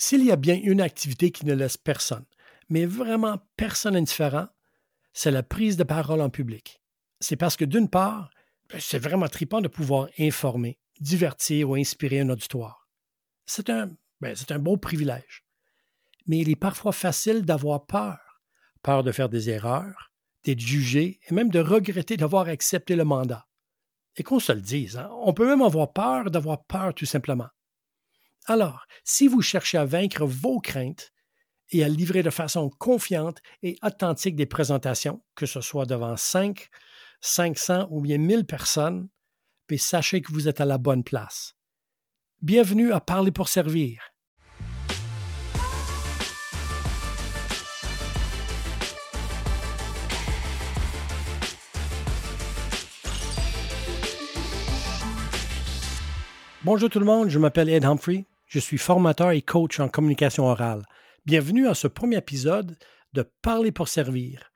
S'il y a bien une activité qui ne laisse personne, mais vraiment personne indifférent, c'est la prise de parole en public. C'est parce que d'une part, ben, c'est vraiment trippant de pouvoir informer, divertir ou inspirer un auditoire. C'est un, ben, c'est un beau privilège. Mais il est parfois facile d'avoir peur. Peur de faire des erreurs, d'être jugé et même de regretter d'avoir accepté le mandat. Et qu'on se le dise, hein, on peut même avoir peur d'avoir peur tout simplement. Alors, si vous cherchez à vaincre vos craintes et à livrer de façon confiante et authentique des présentations, que ce soit devant 5, 500 ou bien 1000 personnes, puis sachez que vous êtes à la bonne place. Bienvenue à Parler pour servir. Bonjour tout le monde, je m'appelle Ed Humphrey, je suis formateur et coach en communication orale. Bienvenue à ce premier épisode de Parler pour servir.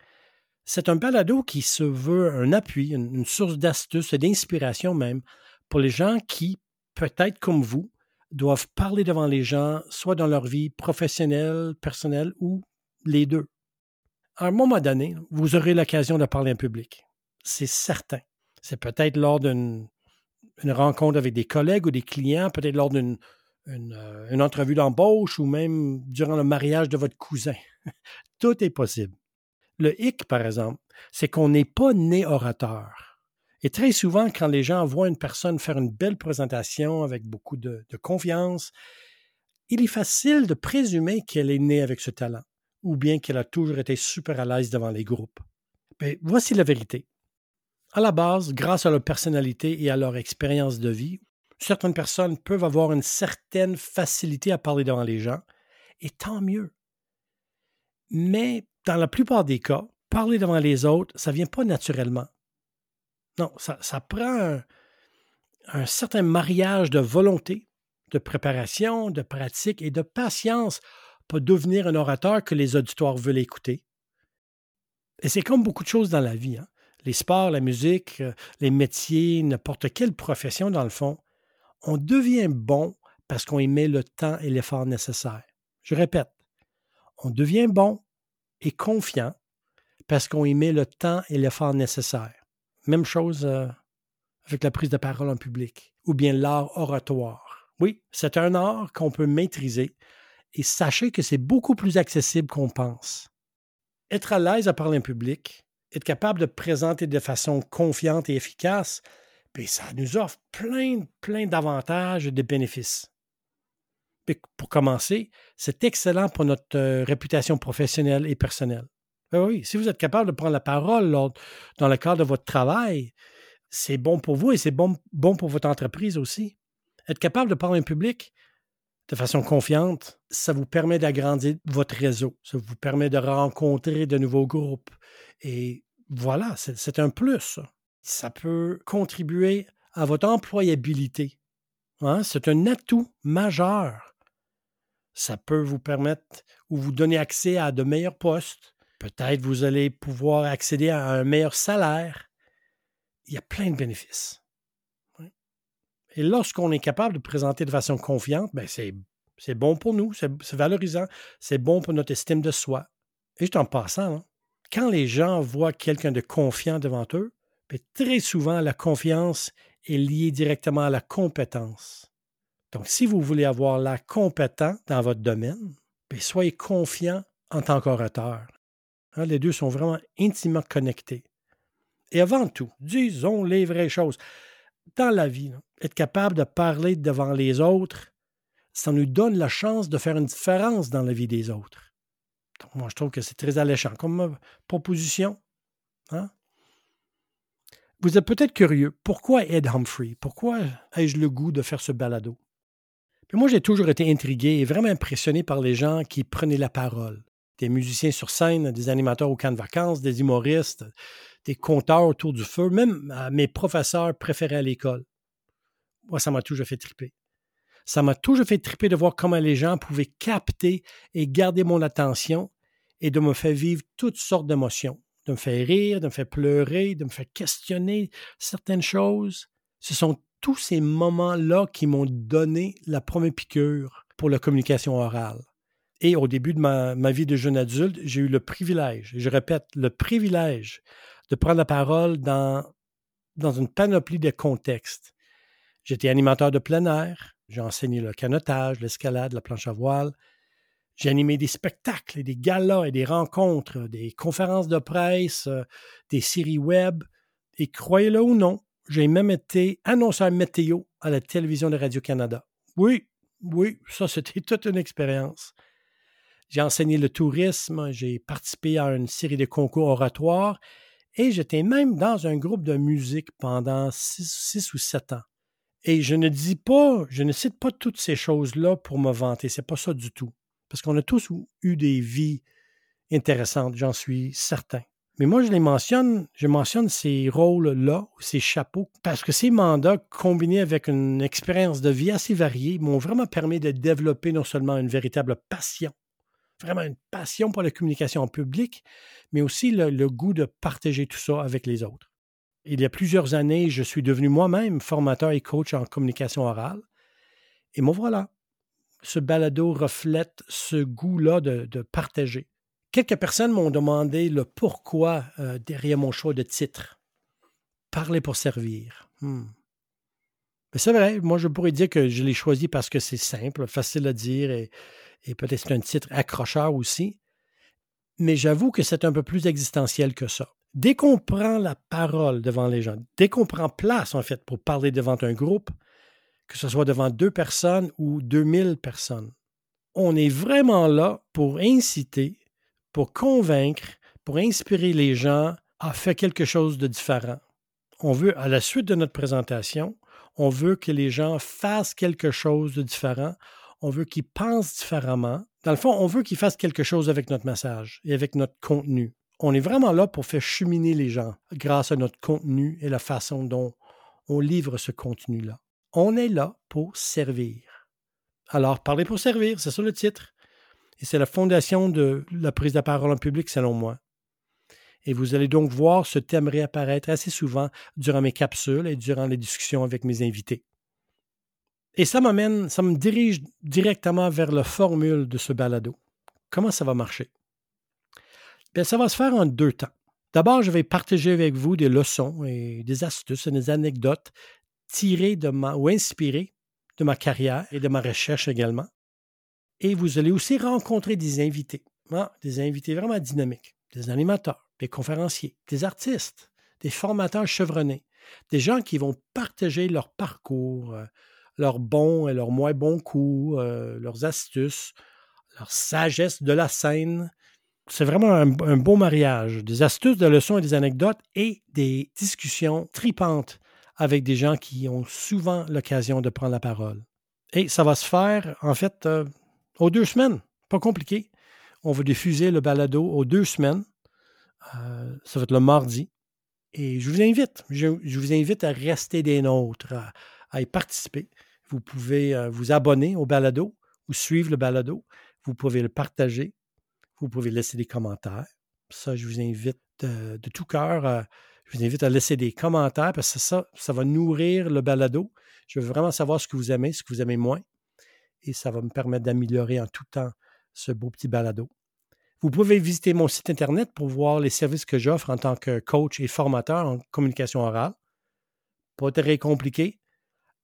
C'est un balado qui se veut un appui, une source d'astuces et d'inspiration même pour les gens qui, peut-être comme vous, doivent parler devant les gens, soit dans leur vie professionnelle, personnelle ou les deux. À un moment donné, vous aurez l'occasion de parler en public. C'est certain. C'est peut-être lors d'une une rencontre avec des collègues ou des clients, peut-être lors d'une euh, une, entrevue d'embauche ou même durant le mariage de votre cousin. Tout est possible. Le hic, par exemple, c'est qu'on n'est pas né orateur. Et très souvent, quand les gens voient une personne faire une belle présentation avec beaucoup de, de confiance, il est facile de présumer qu'elle est née avec ce talent, ou bien qu'elle a toujours été super à l'aise devant les groupes. Mais voici la vérité. À la base, grâce à leur personnalité et à leur expérience de vie, certaines personnes peuvent avoir une certaine facilité à parler devant les gens, et tant mieux. Mais dans la plupart des cas, parler devant les autres, ça ne vient pas naturellement. Non, ça, prend un, certain mariage de volonté, de préparation, de pratique et de patience pour devenir un orateur que les auditoires veulent écouter. Et c'est comme beaucoup de choses dans la vie. Hein les sports, la musique, euh, les métiers, n'importe quelle profession dans le fond, on devient bon parce qu'on y met le temps et l'effort nécessaire. Je répète, on devient bon et confiant parce qu'on y met le temps et l'effort nécessaire. Même chose euh, avec la prise de parole en public ou bien l'art oratoire. Oui, c'est un art qu'on peut maîtriser et sachez que c'est beaucoup plus accessible qu'on pense. Être à l'aise à parler en public, être capable de présenter de façon confiante et efficace, bien, ça nous offre plein, plein d'avantages et de bénéfices. pour commencer, c'est excellent pour notre euh, réputation professionnelle et personnelle. Ben oui, si vous êtes capable de prendre la parole dans le cadre de votre travail, c'est bon pour vous et c'est bon, bon pour votre entreprise aussi. Être capable de parler en public de façon confiante, ça vous permet d'agrandir votre réseau, ça vous permet de rencontrer de nouveaux groupes et voilà, c'est un plus. Peut contribuer à votre employabilité. Hein, c'est un atout majeur. Ça peut vous permettre ou vous donner accès à de meilleurs postes. Peut-être vous allez pouvoir accéder à un meilleur salaire. Il y a plein de bénéfices. Et lorsqu'on est capable de présenter de façon confiante, ben c'est bon pour nous, c'est valorisant, c'est bon pour notre estime de soi. Et juste en passant, hein, quand les gens voient quelqu'un de confiant devant eux, très souvent, la confiance est liée directement à la compétence. Donc, si vous voulez avoir l'air compétent dans votre domaine, ben, soyez confiant en tant qu'orateur. Hein, les deux sont vraiment intimement connectés. Et avant tout, disons les vraies choses. Dans la vie, être capable de parler devant les autres, ça nous donne la chance de faire une différence dans la vie des autres moi, je trouve que c'est très alléchant comme euh, proposition. Hein? Vous êtes peut-être curieux, pourquoi Ed Humphrey? Pourquoi ai-je le goût de faire ce balado? moi, j'ai toujours été intrigué et vraiment impressionné par les gens qui prenaient la parole. Des musiciens sur scène, des animateurs au camp de vacances, des humoristes, des conteurs autour du feu, même mes professeurs préférés à l'école. Moi, ça m'a toujours fait triper. Ça m'a toujours fait triper de voir comment les gens pouvaient capter et garder mon attention et de me faire vivre toutes sortes d'émotions, de me faire rire, de me faire pleurer, de me faire questionner certaines choses. Ce sont tous ces moments-là qui m'ont donné la première piqûre pour la communication orale. Et au début de ma, vie de jeune adulte, j'ai eu le privilège, je répète, le privilège de prendre la parole dans, dans une panoplie de contextes. J'étais animateur de plein air, j'ai enseigné le canotage, l'escalade, la planche à voile. J'ai animé des spectacles et des galas et des rencontres, des conférences de presse, euh, des séries web. Et croyez-le ou non, j'ai même été annonceur météo à la télévision de Radio-Canada. Oui, oui, ça c'était toute une expérience. J'ai enseigné le tourisme, j'ai participé à une série de concours oratoires et j'étais même dans un groupe de musique pendant six, ou sept ans. Et je ne dis pas, je ne cite pas toutes ces choses-là pour me vanter, c'est pas ça du tout. Parce qu'on a tous eu des vies intéressantes, j'en suis certain. Mais moi, je les mentionne, je mentionne ces rôles-là, ces chapeaux, parce que ces mandats, combinés avec une expérience de vie assez variée, m'ont vraiment permis de développer non seulement une véritable passion, vraiment une passion pour la communication en public, mais aussi le, goût de partager tout ça avec les autres. Il y a plusieurs années, je suis devenu moi-même formateur et coach en communication orale. Et moi voilà, ce balado reflète ce goût-là de partager Quelques personnes m'ont demandé le pourquoi euh, derrière mon choix de titre. Parler pour servir. Hmm. C'est vrai, moi je pourrais dire que je l'ai choisi parce que c'est simple, facile à dire et, peut-être un titre accrocheur aussi. Mais j'avoue que c'est un peu plus existentiel que ça. Dès qu'on prend la parole devant les gens, dès qu'on prend place en fait pour parler devant un groupe, que ce soit devant deux personnes ou deux mille personnes, on est vraiment là pour inciter pour convaincre, pour inspirer les gens à faire quelque chose de différent. On veut, à la suite de notre présentation, on veut que les gens fassent quelque chose de différent. On veut qu'ils pensent différemment. Dans le fond, on veut qu'ils fassent quelque chose avec notre message et avec notre contenu. On est vraiment là pour faire cheminer les gens grâce à notre contenu et la façon dont on livre ce contenu-là. On est là pour servir. Alors, parler pour servir, c'est ça le titre. Et c'est la fondation de la prise de parole en public, selon moi. Et vous allez donc voir ce thème réapparaître assez souvent durant mes capsules et durant les discussions avec mes invités. Et ça m'amène, ça me dirige directement vers la formule de ce balado. Comment ça va marcher? Bien, ça va se faire en deux temps. D'abord, je vais partager avec vous des leçons et des astuces et des anecdotes tirées de ma, ou inspirées de ma carrière et de ma recherche également. Et vous allez aussi rencontrer des invités, hein, des invités vraiment dynamiques, des animateurs, des conférenciers, des artistes, des formateurs chevronnés, des gens qui vont partager leur parcours, euh, leurs bons et leurs moins bons coups, euh, leurs astuces, leur sagesse de la scène. C'est vraiment un, un, beau mariage, des astuces, des leçons et des anecdotes et des discussions tripantes avec des gens qui ont souvent l'occasion de prendre la parole. Et ça va se faire, en fait, euh, aux deux semaines. Pas compliqué. On va diffuser le balado aux deux semaines. Euh, ça va être le mardi. Et je vous invite, je, vous invite à rester des nôtres, à, y participer. Vous pouvez euh, vous abonner au balado ou suivre le balado. Vous pouvez le partager. Vous pouvez laisser des commentaires. Ça, je vous invite de, tout cœur. Euh, je vous invite à laisser des commentaires parce que ça, ça va nourrir le balado. Je veux vraiment savoir ce que vous aimez, ce que vous aimez moins et ça va me permettre d'améliorer en tout temps ce beau petit balado. Vous pouvez visiter mon site Internet pour voir les services que j'offre en tant que coach et formateur en communication orale. Pas très compliqué.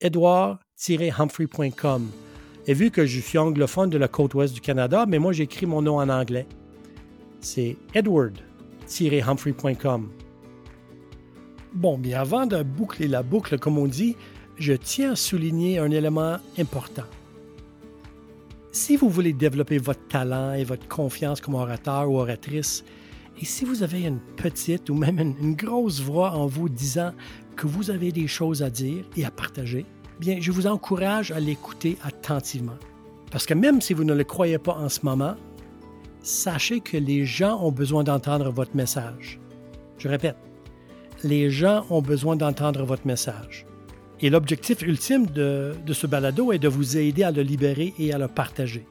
Edouard-humphrey.com. Et vu que je suis anglophone de la côte ouest du Canada, mais moi j'écris mon nom en anglais. C'est edward-humphrey.com. Bon, bien avant de boucler la boucle, comme on dit, je tiens à souligner un élément important si vous voulez développer votre talent et votre confiance comme orateur ou oratrice, et si vous avez une petite ou même une, grosse voix en vous disant que vous avez des choses à dire et à partager, bien, je vous encourage à l'écouter attentivement. Parce que même si vous ne le croyez pas en ce moment, sachez que les gens ont besoin d'entendre votre message. Je répète, les gens ont besoin d'entendre votre message. Et l'objectif ultime de, ce balado est de vous aider à le libérer et à le partager.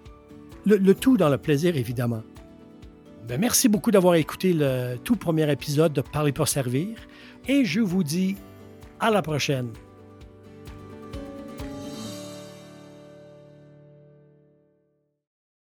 Le, tout dans le plaisir, évidemment. Ben, merci beaucoup d'avoir écouté le tout premier épisode de Parler pour servir et je vous dis à la prochaine.